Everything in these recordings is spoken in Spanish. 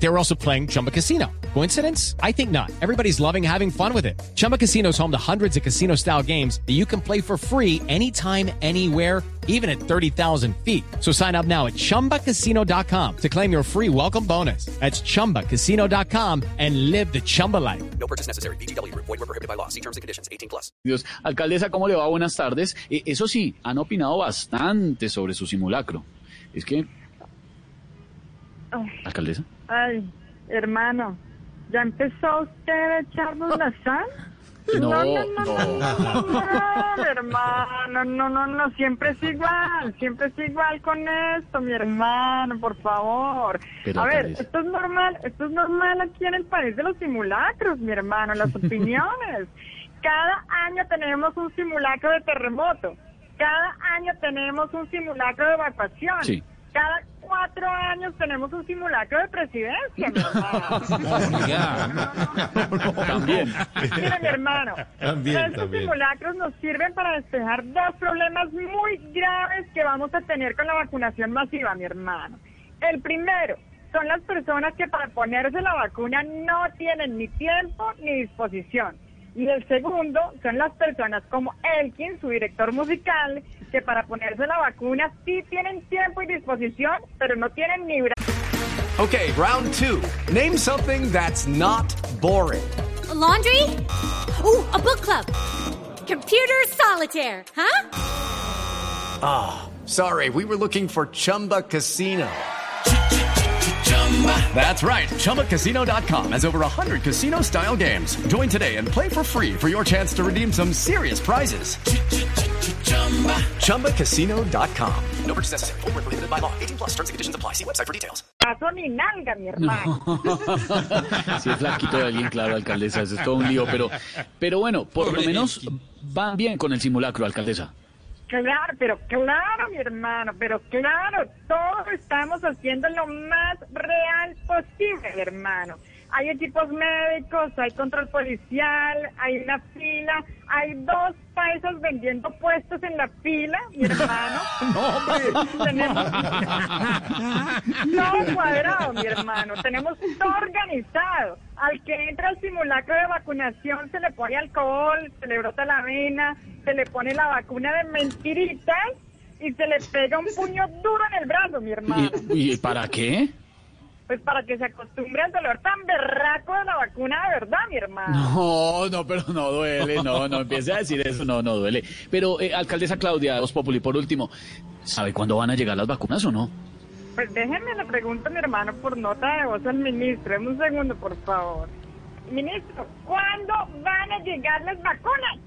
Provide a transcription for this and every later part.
They were also playing Chumba Casino. Coincidence? I think not. Everybody's loving having fun with it. Chumba Casino is home to hundreds of casino style games that you can play for free anytime, anywhere, even at 30,000 feet. So sign up now at chumbacasino.com to claim your free welcome bonus. That's chumbacasino.com and live the Chumba life. No purchase necessary. BGW. Void were prohibited by law. See terms and conditions. 18 plus. Dios. Alcaldesa, ¿cómo le va? Buenas tardes. Eh, eso sí, han opinado bastante sobre su simulacro. Es que... Alcaldesa. ay, hermano, ¿ya empezó usted a echarnos la sal? No, no, no, no, no. no, no, hermano, no, no, no, siempre es igual, siempre es igual con esto, mi hermano, por favor. Pero, a ver, esto es normal, esto es normal aquí en el país de los simulacros, mi hermano, las opiniones. Cada año tenemos un simulacro de terremoto, cada año tenemos un simulacro de evacuación. Sí. Cada cuatro años tenemos un simulacro de presidencia, mi hermano. También. Mira, mi hermano, También, estos también. simulacros nos sirven para despejar dos problemas muy graves que vamos a tener con la vacunación masiva, mi hermano. El primero son las personas que para ponerse la vacuna no tienen ni tiempo ni disposición. Y el segundo son las personas como Elkin, su director musical, que para ponerse la vacuna sí tienen tiempo y disposición, pero no tienen ni bra- Okay, round two. Name something that's not boring. A laundry? Ooh, a book club. Computer solitaire, huh? Sorry, we were looking for Chumba Casino. That's right. ChumbaCasino.com has over 100 casino style games. Join today and play for free for your chance to redeem some serious prizes. ChumbaCasino.com. No purchase necessary. Void were prohibited by law. 18 plus terms and conditions apply. See website for details. caso ni nalga, mi hermano. Si es flaquito de alguien, claro, alcaldesa, eso es todo un lío, pero, pero bueno, por lo menos van bien con el simulacro, alcaldesa. Claro, pero claro, mi hermano, pero claro, todos estamos haciendo lo más real posible, mi hermano. Hay equipos médicos, hay control policial, hay una fila, hay dos paisas vendiendo puestos en la fila, mi hermano. No, hombre. Tenemos todo cuadrado, mi hermano. Tenemos todo organizado. Al que entra al simulacro de vacunación se le pone alcohol, se le brota la vena, se le pone la vacuna de mentiritas y se le pega un puño duro en el brazo, mi hermano. ¿Y, y para qué? Pues para que se acostumbre al dolor tan berraco de la vacuna de verdad, mi hermano. No, no, pero no duele, no, no empiece a decir eso, no, no duele. Pero, eh, alcaldesa Claudia, Voz Populi, por último, ¿sabe cuándo van a llegar las vacunas o no? Pues déjenme le pregunto a mi hermano por nota de voz al ministro. Deme un segundo, por favor. Ministro, ¿cuándo van a llegar las vacunas?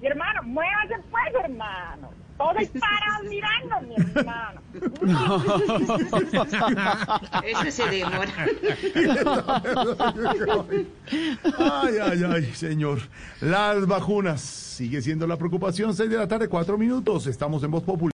Mi hermano, muévase pues, hermano. Todos ahí parados mirando, mi hermano. Ese se demora. Ay, ay, ay, señor. Las vacunas. Sigue siendo la preocupación. 6 de la tarde, 4 minutos. Estamos en Voz Popular.